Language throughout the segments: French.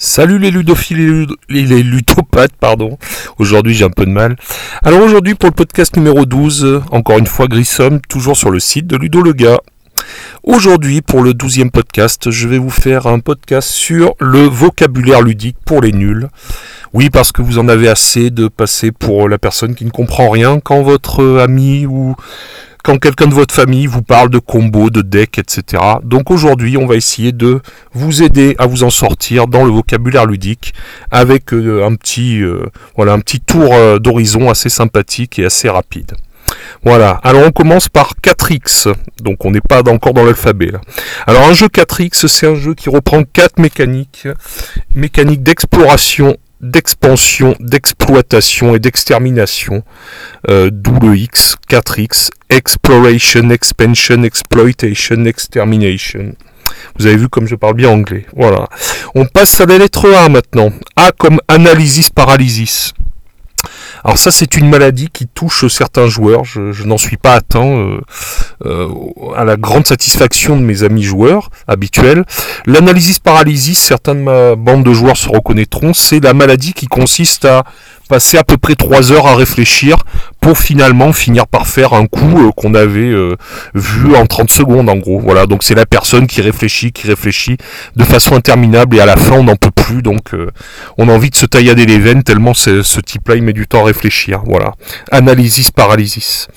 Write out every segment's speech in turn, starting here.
Salut les ludophiles et les, ludopathes, pardon. Aujourd'hui j'ai un peu de mal. Alors aujourd'hui pour le podcast numéro 12, encore une fois Grissom, toujours sur le site de Ludo. Aujourd'hui pour le douzième podcast, je vais vous faire un podcast sur le vocabulaire ludique pour les nuls. Oui parce que vous en avez assez de passer pour la personne qui ne comprend rien quand votre ami ou quand quelqu'un de votre famille vous parle de combos, de decks, etc. Donc aujourd'hui, on va essayer de vous aider à vous en sortir dans le vocabulaire ludique avec euh, un petit, euh, un petit tour euh, d'horizon assez sympathique et assez rapide. Voilà, alors on commence par 4X, donc on n'est pas encore dans l'alphabet là. Alors un jeu 4X, c'est un jeu qui reprend quatre mécaniques, mécaniques d'exploration, d'expansion, d'exploitation et d'extermination, euh, d'où X, 4X, Exploration, Expansion, Exploitation, Extermination. Vous avez vu comme je parle bien anglais. Voilà. On passe à la lettre A maintenant. A comme analysis paralysis. Alors ça c'est une maladie qui touche certains joueurs, je, n'en suis pas atteint euh, euh, à la grande satisfaction de mes amis joueurs habituels. L'analysis paralysis, certains de ma bande de joueurs se reconnaîtront, c'est la maladie qui consiste à passer à peu près 3 heures à réfléchir pour finalement finir par faire un coup euh, qu'on avait euh, vu en 30 secondes en gros. Voilà, donc c'est la personne qui réfléchit, qui réfléchit de façon interminable et à la fin on n'en peut plus, donc euh, on a envie de se taillader les veines tellement ce type-là il met du temps à réfléchir. Voilà, analysis paralysis.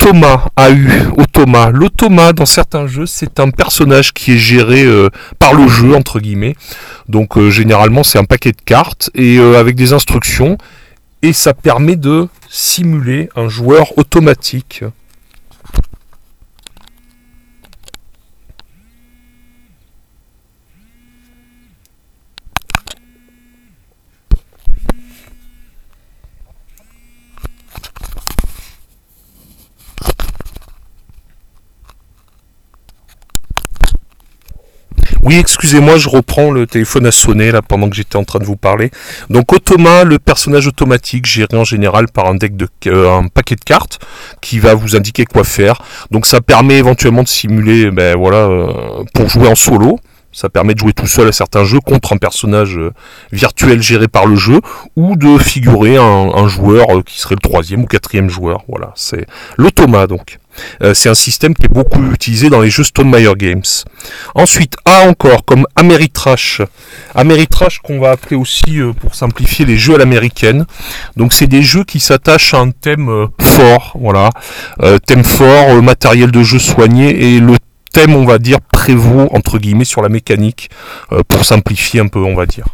L'automa a eu automa. L'automa dans certains jeux c'est un personnage qui est géré par le jeu entre guillemets. Donc généralement c'est un paquet de cartes et avec des instructions et ça permet de simuler un joueur automatique. Oui, excusez-moi, je reprends le téléphone à sonner là pendant que j'étais en train de vous parler. Donc Automa, le personnage automatique géré en général par un deck de euh, un paquet de cartes qui va vous indiquer quoi faire. Donc ça permet éventuellement de simuler, ben voilà, euh, pour jouer en solo. Ça permet de jouer tout seul à certains jeux contre un personnage euh, virtuel géré par le jeu ou de figurer un, un joueur qui serait le troisième ou quatrième joueur. Voilà, c'est l'automa donc. Euh, c'est un système qui est beaucoup utilisé dans les jeux Stone Meyer Games. Ensuite, A encore, comme Ameritrash. Ameritrash qu'on va appeler aussi, euh, pour simplifier, les jeux à l'américaine. Donc c'est des jeux qui s'attachent à un thème euh, fort, voilà. thème fort, matériel de jeu soigné, et le thème, on va dire, prévaut, entre guillemets, sur la mécanique, pour simplifier un peu, on va dire.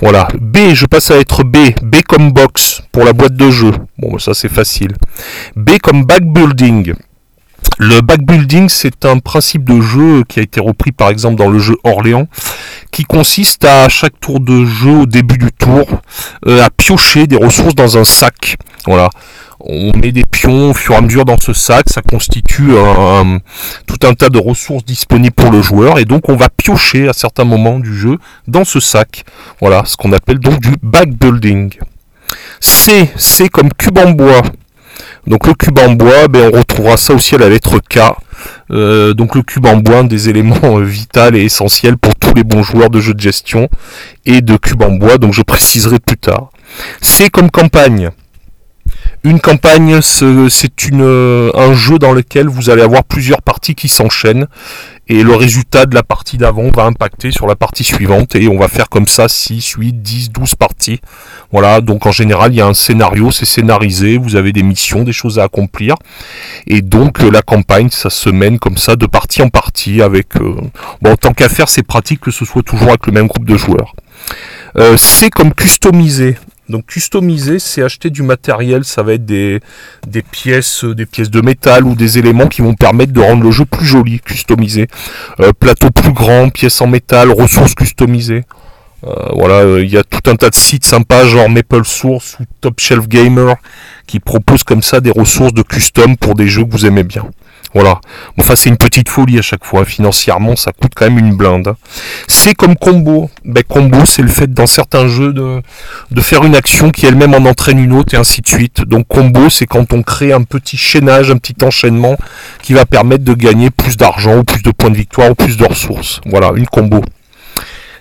Voilà. B, je passe à être B. B comme box pour la boîte de jeu. Bon, ça c'est facile. B comme backbuilding. Le backbuilding, c'est un principe de jeu qui a été repris par exemple dans le jeu Orléans, qui consiste à chaque tour de jeu, au début du tour, euh, à piocher des ressources dans un sac. Voilà on met des pions au fur et à mesure dans ce sac, ça constitue tout un tas de ressources disponibles pour le joueur, et donc on va piocher à certains moments du jeu dans ce sac. Voilà, ce qu'on appelle donc du backbuilding. C, C comme cube en bois. Donc le cube en bois, ben, on retrouvera ça aussi à la lettre K. Euh, donc le cube en bois, un des éléments euh, vitaux et essentiels pour tous les bons joueurs de jeux de gestion et de cube en bois, donc je préciserai plus tard. C comme campagne. Une campagne, c'est euh, un jeu dans lequel vous allez avoir plusieurs parties qui s'enchaînent et le résultat de la partie d'avant va impacter sur la partie suivante et on va faire comme ça 6, 8, 10, 12 parties. Voilà, donc en général il y a un scénario, c'est scénarisé, vous avez des missions, des choses à accomplir et donc euh, la campagne ça se mène comme ça de partie en partie avec... Euh, bon, tant qu'à faire c'est pratique que ce soit toujours avec le même groupe de joueurs. c'est comme customiser. Donc customiser, c'est acheter du matériel, ça va être des, des pièces, des pièces de métal ou des éléments qui vont permettre de rendre le jeu plus joli, customisé. Euh, plateau plus grand, pièces en métal, ressources customisées. voilà, il y a tout un tas de sites sympas, genre Maple Source ou Top Shelf Gamer, qui proposent comme ça des ressources de custom pour des jeux que vous aimez bien. Voilà. Enfin, c'est une petite folie à chaque fois. Financièrement, ça coûte quand même une blinde. C'est comme combo. Ben, combo, c'est le fait dans certains jeux de, de faire une action qui elle-même en entraîne une autre et ainsi de suite. Donc combo, c'est quand on crée un petit chaînage, un petit enchaînement qui va permettre de gagner plus d'argent ou plus de points de victoire ou plus de ressources. Voilà, une combo.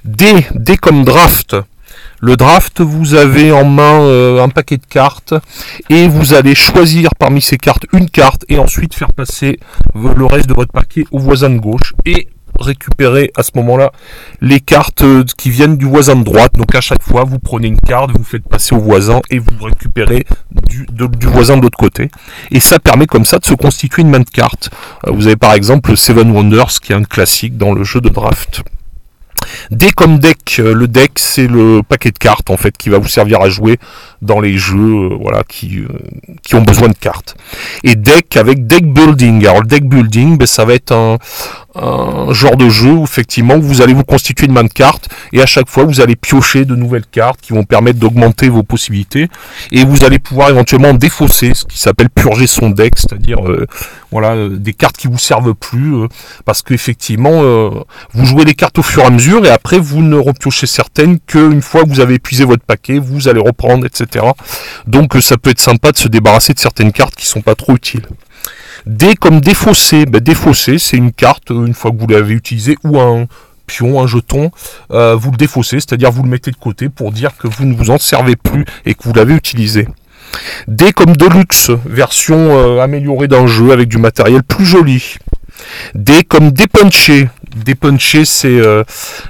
D, D comme draft. Le draft, vous avez en main euh, un paquet de cartes et vous allez choisir parmi ces cartes une carte et ensuite faire passer le reste de votre paquet au voisin de gauche et récupérer à ce moment-là les cartes euh, qui viennent du voisin de droite. Donc à chaque fois, vous prenez une carte, vous faites passer au voisin et vous récupérez du, du voisin de l'autre côté. Et ça permet comme ça de se constituer une main de cartes. Euh, vous avez par exemple Seven Wonders qui est un classique dans le jeu de draft. D comme deck, le deck c'est le paquet de cartes en fait qui va vous servir à jouer dans les jeux euh, voilà qui, euh, qui ont besoin de cartes. Et deck avec deck building. Alors le deck building, ben, ça va être un, un genre de jeu où effectivement vous allez vous constituer une main de cartes et à chaque fois vous allez piocher de nouvelles cartes qui vont permettre d'augmenter vos possibilités et vous allez pouvoir éventuellement défausser ce qui s'appelle purger son deck, c'est-à-dire voilà des cartes qui vous servent plus parce qu'effectivement vous jouez les cartes au fur et à mesure et après vous ne repiochez certaines qu'une fois que vous avez épuisé votre paquet, vous allez reprendre, etc. Donc euh, ça peut être sympa de se débarrasser de certaines cartes qui sont pas trop utiles. D comme défaussé, ben, défaussé c'est une carte, euh, une fois que vous l'avez utilisée, ou un pion, un jeton, euh, vous le défaussez, c'est-à-dire vous le mettez de côté pour dire que vous ne vous en servez plus et que vous l'avez utilisé. D comme Deluxe, version améliorée d'un jeu avec du matériel plus joli. D comme dépunché, dépuncher, c'est euh,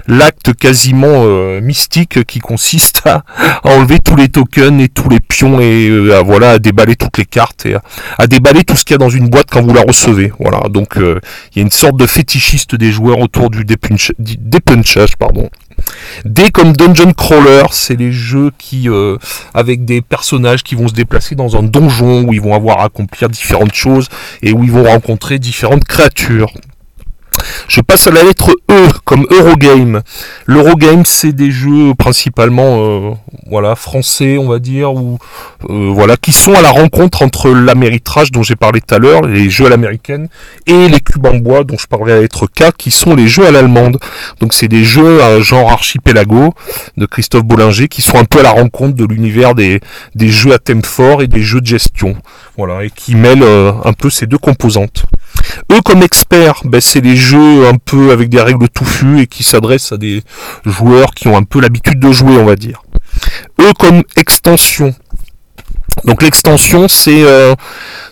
l'acte quasiment euh, mystique qui consiste à, enlever tous les tokens et tous les pions et euh, à, voilà à déballer toutes les cartes et à, déballer tout ce qu'il y a dans une boîte quand vous la recevez. Voilà, donc il y a une sorte de fétichiste des joueurs autour du dépunchage, pardon. D comme Dungeon Crawler, c'est les jeux qui, avec des personnages qui vont se déplacer dans un donjon où ils vont avoir à accomplir différentes choses et où ils vont rencontrer différentes créatures. Je passe à la lettre E comme Eurogame. L'Eurogame, c'est des jeux principalement euh, voilà, français, on va dire, ou euh, voilà, qui sont à la rencontre entre l'améritrage dont j'ai parlé tout à l'heure, les jeux à l'américaine, et les cubes en bois dont je parlais à la lettre K, qui sont les jeux à l'allemande. Donc c'est des jeux à genre archipelago de Christophe Bollinger qui sont un peu à la rencontre de l'univers des, des jeux à thème fort et des jeux de gestion. Voilà, et qui mêlent euh, un peu ces deux composantes. Eux comme experts, ben, c'est les jeux un peu avec des règles touffues et qui s'adressent à des joueurs qui ont un peu l'habitude de jouer, on va dire. Eux comme extension, donc l'extension, c'est euh,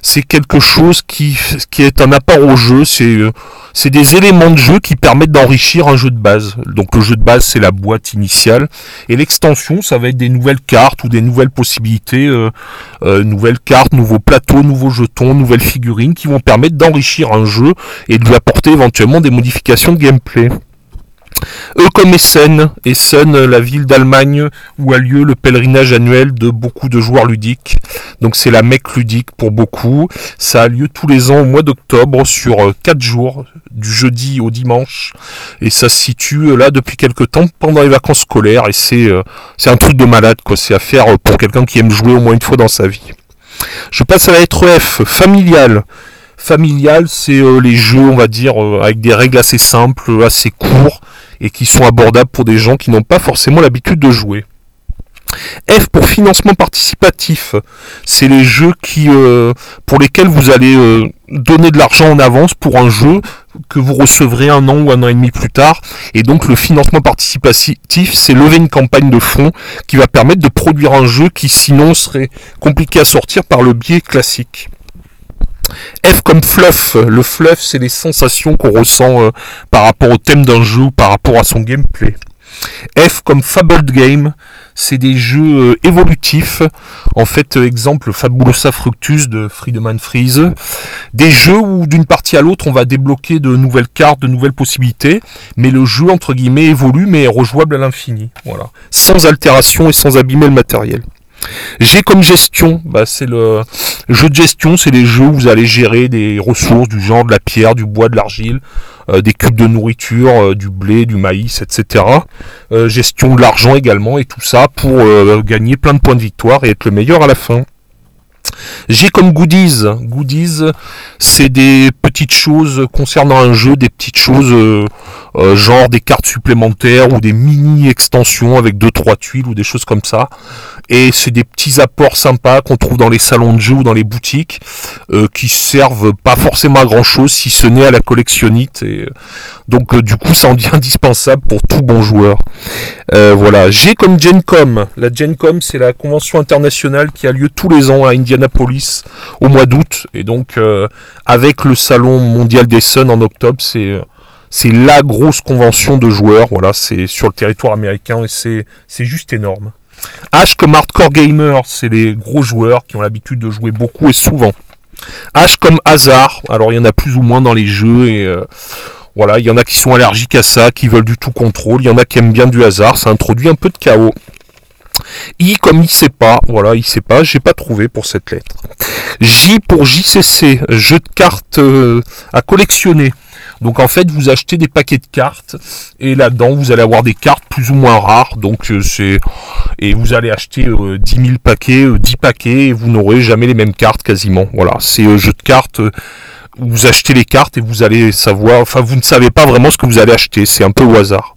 c'est quelque chose qui, qui est un apport au jeu, c'est euh, c'est des éléments de jeu qui permettent d'enrichir un jeu de base. Donc le jeu de base, c'est la boîte initiale, et l'extension, ça va être des nouvelles cartes ou des nouvelles possibilités, euh, nouvelles cartes, nouveaux plateaux, nouveaux jetons, nouvelles figurines qui vont permettre d'enrichir un jeu et de lui apporter éventuellement des modifications de gameplay. Eux comme Essen, Essen, la ville d'Allemagne où a lieu le pèlerinage annuel de beaucoup de joueurs ludiques. Donc c'est la Mecque ludique pour beaucoup. Ça a lieu tous les ans au mois d'octobre sur 4 euh, jours, du jeudi au dimanche. Et ça se situe euh, là depuis quelques temps pendant les vacances scolaires. Et c'est euh, c'est un truc de malade quoi. C'est à faire pour quelqu'un qui aime jouer au moins une fois dans sa vie. Je passe à la lettre F, familiale familial, c'est les jeux, on va dire, avec des règles assez simples, assez courts, et qui sont abordables pour des gens qui n'ont pas forcément l'habitude de jouer. F pour financement participatif, c'est les jeux qui, euh, pour lesquels vous allez euh, donner de l'argent en avance pour un jeu que vous recevrez un an ou un an et demi plus tard. Et donc le financement participatif, c'est lever une campagne de fonds qui va permettre de produire un jeu qui sinon serait compliqué à sortir par le biais classique. F comme fluff. Le fluff, c'est les sensations qu'on ressent euh, par rapport au thème d'un jeu par rapport à son gameplay. F comme Fabled Game, c'est des jeux euh, évolutifs. En fait, euh, exemple Fabulosa Fructus de Friedemann Freeze. Des jeux où d'une partie à l'autre on va débloquer de nouvelles cartes, de nouvelles possibilités, mais le jeu entre guillemets évolue mais est rejouable à l'infini. Voilà. Sans altération et sans abîmer le matériel. J'ai comme gestion, bah, c'est le jeu de gestion, c'est les jeux où vous allez gérer des ressources du genre de la pierre, du bois, de l'argile, des cubes de nourriture, du blé, du maïs, etc. gestion de l'argent également et tout ça pour gagner plein de points de victoire et être le meilleur à la fin. J'ai comme goodies, goodies, c'est des petites choses concernant un jeu, des petites choses euh, euh, genre des cartes supplémentaires ou des mini extensions avec deux trois tuiles ou des choses comme ça. Et c'est des petits apports sympas qu'on trouve dans les salons de jeux ou dans les boutiques euh, qui servent pas forcément à grand chose si ce n'est à la collectionnite. Et, donc du coup, ça en dit indispensable pour tout bon joueur. voilà, j'ai comme GenCom. La GenCom, c'est la convention internationale qui a lieu tous les ans à Indianapolis au mois d'août. Et donc avec le salon mondial des Suns en octobre, c'est c'est la grosse convention de joueurs. Voilà, c'est sur le territoire américain et c'est juste énorme. H comme hardcore gamer, c'est les gros joueurs qui ont l'habitude de jouer beaucoup et souvent. H comme hasard, alors il y en a plus ou moins dans les jeux et euh, voilà, il y en a qui sont allergiques à ça, qui veulent du tout contrôle, il y en a qui aiment bien du hasard, ça introduit un peu de chaos. I comme il sait pas, voilà, il sait pas, j'ai pas trouvé pour cette lettre. J pour JCC, jeu de cartes euh, à collectionner. Donc en fait, vous achetez des paquets de cartes et là-dedans, vous allez avoir des cartes plus ou moins rares. Donc euh, c'est et vous allez acheter 10 000 paquets, 10 paquets et vous n'aurez jamais les mêmes cartes quasiment. Voilà, c'est un jeu de cartes vous achetez les cartes et vous allez savoir, enfin vous ne savez pas vraiment ce que vous allez acheter, c'est un peu au hasard.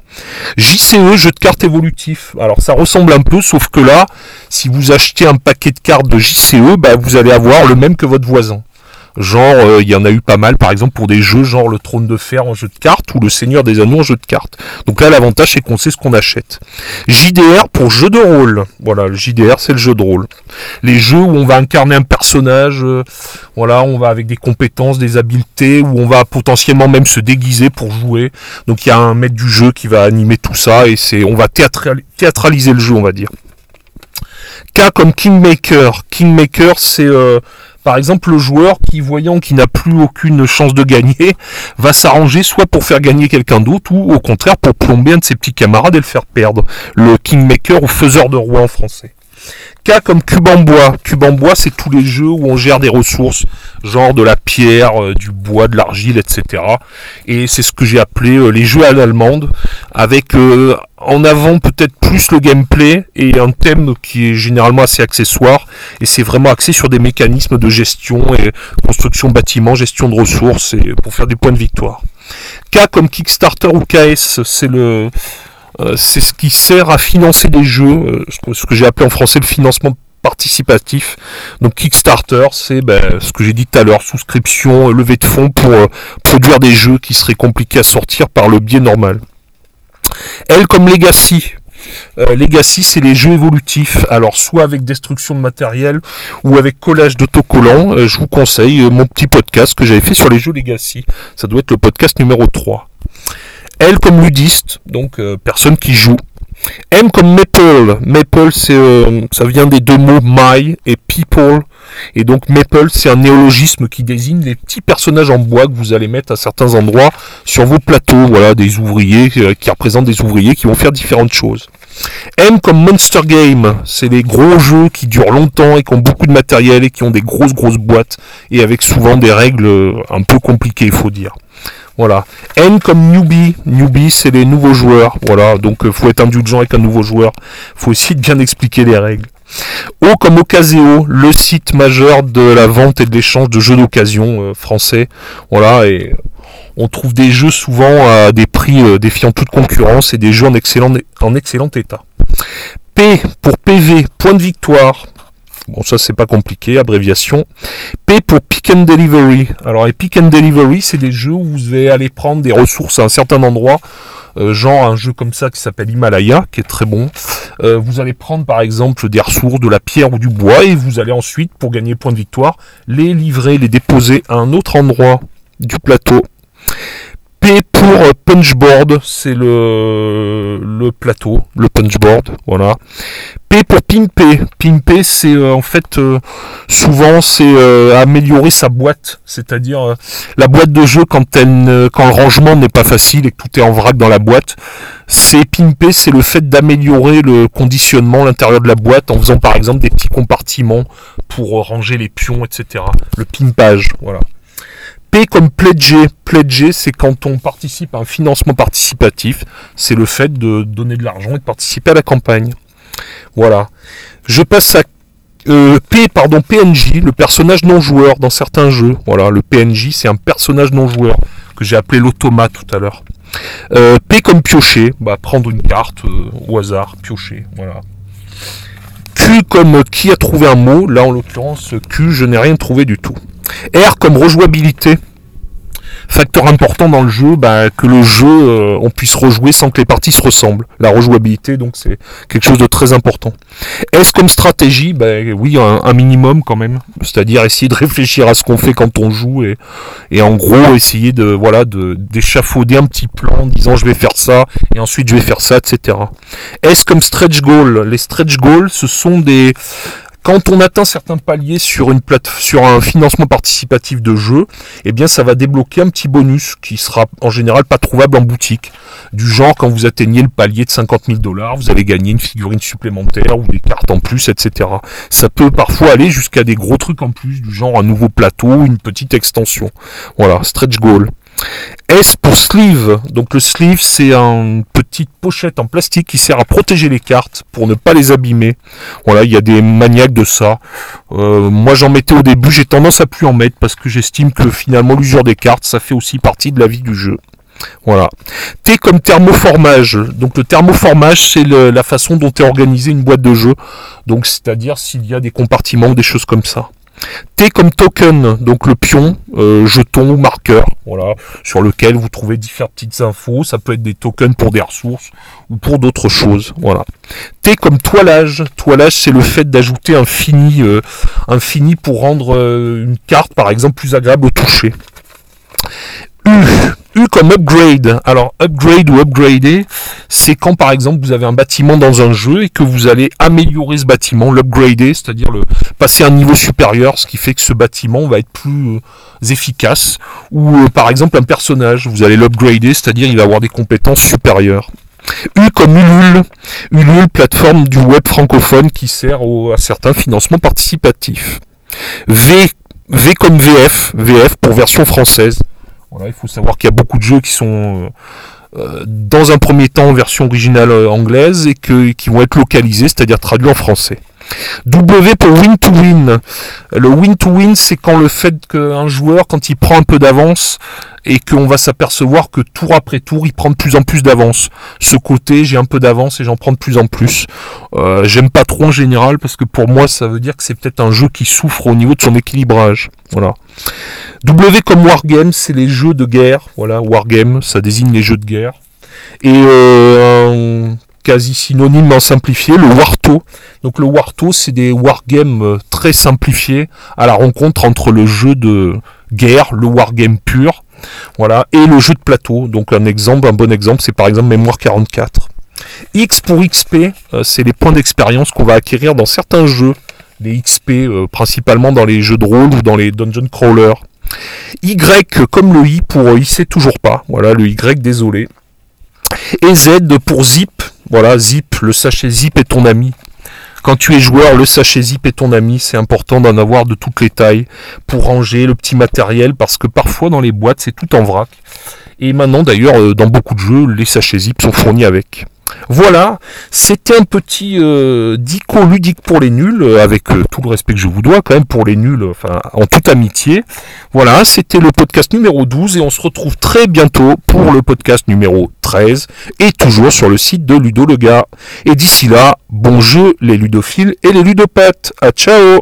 JCE, jeu de cartes évolutif. Alors ça ressemble un peu, sauf que là, si vous achetez un paquet de cartes de JCE, bah, vous allez avoir le même que votre voisin. Genre, euh, il y en a eu pas mal, par exemple, pour des jeux genre le Trône de Fer en jeu de cartes ou le Seigneur des Anneaux en jeu de cartes. Donc là, l'avantage, c'est qu'on sait ce qu'on achète. JDR pour jeu de rôle. Voilà, le JDR, c'est le jeu de rôle. Les jeux où on va incarner un personnage, euh, voilà, on va avec des compétences, des habiletés, où on va potentiellement même se déguiser pour jouer. Donc il y a un maître du jeu qui va animer tout ça et c'est, on va théâtraliser le jeu, on va dire. K comme Kingmaker. Kingmaker, c'est euh, par exemple, le joueur qui, voyant qu'il n'a plus aucune chance de gagner, va s'arranger soit pour faire gagner quelqu'un d'autre, ou au contraire pour plomber un de ses petits camarades et le faire perdre. Le kingmaker ou faiseur de roi en français. K comme cube en bois. Cube en bois, c'est tous les jeux où on gère des ressources, genre de la pierre, euh, du bois, de l'argile, etc. Et c'est ce que j'ai appelé euh, les jeux à l'allemande, avec euh, en avant peut-être plus le gameplay et un thème qui est généralement assez accessoire. Et c'est vraiment axé sur des mécanismes de gestion et construction bâtiment, gestion de ressources et pour faire des points de victoire. K comme Kickstarter ou KS, c'est le c'est ce qui sert à financer des jeux, euh, ce que j'ai appelé en français le financement participatif. Donc Kickstarter, c'est ben, ce que j'ai dit tout à l'heure, souscription, levée de fonds pour euh, produire des jeux qui seraient compliqués à sortir par le biais normal. Elle comme Legacy. Legacy, c'est les jeux évolutifs. Alors, soit avec destruction de matériel ou avec collage d'autocollants. je vous conseille mon petit podcast que j'avais fait sur les jeux Legacy. Ça doit être le podcast numéro 3. L comme ludiste, donc euh, personne qui joue. M comme Maple. Maple, c'est, euh, ça vient des deux mots my et people. Et donc Maple, c'est un néologisme qui désigne les petits personnages en bois que vous allez mettre à certains endroits sur vos plateaux. Voilà, des ouvriers euh, qui représentent des ouvriers qui vont faire différentes choses. M comme Monster Game, c'est les gros jeux qui durent longtemps et qui ont beaucoup de matériel et qui ont des grosses grosses boîtes et avec souvent des règles un peu compliquées, il faut dire. Voilà. N comme newbie. Newbie, c'est les nouveaux joueurs. Voilà. Donc, euh, faut être indulgent avec un nouveau joueur. faut aussi bien expliquer les règles. O comme Ocaseo, le site majeur de la vente et de l'échange de jeux d'occasion euh, français. Voilà. Et on trouve des jeux souvent à des prix euh, défiant toute concurrence et des jeux en excellent, en excellent état. P pour PV, point de victoire. Bon, ça c'est pas compliqué, abréviation. P pour Pick and Delivery. Alors, les Pick and Delivery, c'est des jeux où vous allez aller prendre des ressources à un certain endroit. Euh, genre un jeu comme ça qui s'appelle Himalaya, qui est très bon. Euh, vous allez prendre par exemple des ressources, de la pierre ou du bois, et vous allez ensuite, pour gagner point de victoire, les livrer, les déposer à un autre endroit du plateau. P pour punchboard, c'est le, le plateau, le punchboard, voilà. P pour pimper. Pimper, c'est euh, en fait euh, souvent c'est euh, améliorer sa boîte, c'est-à-dire la boîte de jeu quand elle, quand le rangement n'est pas facile et que tout est en vrac dans la boîte. C'est pimper, c'est le fait d'améliorer le conditionnement, l'intérieur de la boîte en faisant par exemple des petits compartiments pour ranger les pions, etc. Le pimpage, voilà. P comme pledger. Pledger, c'est quand on participe à un financement participatif. C'est le fait de donner de l'argent et de participer à la campagne. Voilà. Je passe à euh, P, pardon, PNJ, le personnage non joueur dans certains jeux. Voilà, le PNJ, c'est un personnage non joueur que j'ai appelé l'automate tout à l'heure. Euh, P comme piocher, bah, prendre une carte euh, au hasard, piocher, voilà. Q comme qui a trouvé un mot, là en l'occurrence Q, je n'ai rien trouvé du tout. R comme rejouabilité, facteur important dans le jeu, bah, que le jeu, euh, on puisse rejouer sans que les parties se ressemblent. La rejouabilité, donc c'est quelque chose de très important. Est-ce comme stratégie bah, Oui, un, minimum quand même. C'est-à-dire essayer de réfléchir à ce qu'on fait quand on joue et, et en gros essayer de voilà de d'échafauder un petit plan en disant je vais faire ça et ensuite je vais faire ça, etc. Est-ce comme stretch goal Les stretch goals, ce sont des quand on atteint certains paliers sur une plate sur un financement participatif de jeu, eh bien ça va débloquer un petit bonus qui sera en général pas trouvable en boutique. Du genre quand vous atteignez le palier de 50 000 dollars, vous allez gagner une figurine supplémentaire ou des cartes en plus, etc. Ça peut parfois aller jusqu'à des gros trucs en plus, du genre un nouveau plateau, une petite extension. Voilà, stretch goal. S pour sleeve. Donc le sleeve, c'est une petite pochette en plastique qui sert à protéger les cartes pour ne pas les abîmer. Voilà, il y a des maniaques de ça. Euh, moi, j'en mettais au début. J'ai tendance à plus en mettre parce que j'estime que finalement l'usure des cartes, ça fait aussi partie de la vie du jeu. Voilà. T comme thermoformage. Donc le thermoformage, c'est la façon dont est organisée une boîte de jeu. Donc c'est-à-dire s'il y a des compartiments ou des choses comme ça. T comme token, donc le pion, euh, jeton ou marqueur, voilà, sur lequel vous trouvez différentes petites infos. Ça peut être des tokens pour des ressources ou pour d'autres choses. Voilà. T comme toilage. Toilage, c'est le fait d'ajouter un fini, euh, un fini pour rendre euh, une carte, par exemple, plus agréable au toucher. U. comme upgrade. Alors upgrade ou upgrader, c'est quand par exemple vous avez un bâtiment dans un jeu et que vous allez améliorer ce bâtiment, l'upgrader, c'est-à-dire passer à un niveau supérieur, ce qui fait que ce bâtiment va être plus euh, efficace. Ou euh, par exemple un personnage, vous allez l'upgrader, c'est-à-dire il va avoir des compétences supérieures. U comme Ulule, Ulule, plateforme du web francophone qui sert à certains financements participatifs. V, V comme VF, VF pour version française. Il faut savoir qu'il y a beaucoup de jeux qui sont euh, euh, dans un premier temps en version originale euh, anglaise et qui vont être localisés, c'est-à-dire traduits en français. W pour win to win. Le win to win, c'est quand le fait qu'un joueur, quand il prend un peu d'avance, et qu'on va s'apercevoir que tour après tour, il prend de plus en plus d'avance. Ce côté, j'ai un peu d'avance et j'en prends de plus en plus. J'aime pas trop en général parce que pour moi, ça veut dire que c'est peut-être un jeu qui souffre au niveau de son équilibrage. Voilà. W comme wargame, c'est les jeux de guerre. Voilà, wargame, ça désigne les jeux de guerre. Et euh, quasi synonyme en simplifié, le Warto. Donc le Warto, c'est des wargames euh, très simplifiés à la rencontre entre le jeu de guerre, le wargame pur, voilà, et le jeu de plateau. Donc un exemple, un bon exemple, c'est par exemple Mémoire 44. X pour XP, euh, c'est les points d'expérience qu'on va acquérir dans certains jeux, les XP euh, principalement dans les jeux de rôle ou dans les dungeon crawlers. Y comme le I pour I sait toujours pas. Voilà le Y, désolé. Et Z pour zip. Voilà, zip, le sachet zip est ton ami. Quand tu es joueur, le sachet zip est ton ami. C'est important d'en avoir de toutes les tailles pour ranger le petit matériel parce que parfois dans les boîtes c'est tout en vrac. Et maintenant d'ailleurs euh, dans beaucoup de jeux les sachets zip sont fournis avec. Voilà, c'était un petit euh, dico ludique pour les nuls, euh, avec euh, tout le respect que je vous dois quand même pour les nuls, enfin en toute amitié. Voilà, c'était le podcast numéro 12 et on se retrouve très bientôt pour le podcast numéro 13 et toujours sur le site de Ludo le gars. Et d'ici là, bon jeu les ludophiles et les ludopathes. À ciao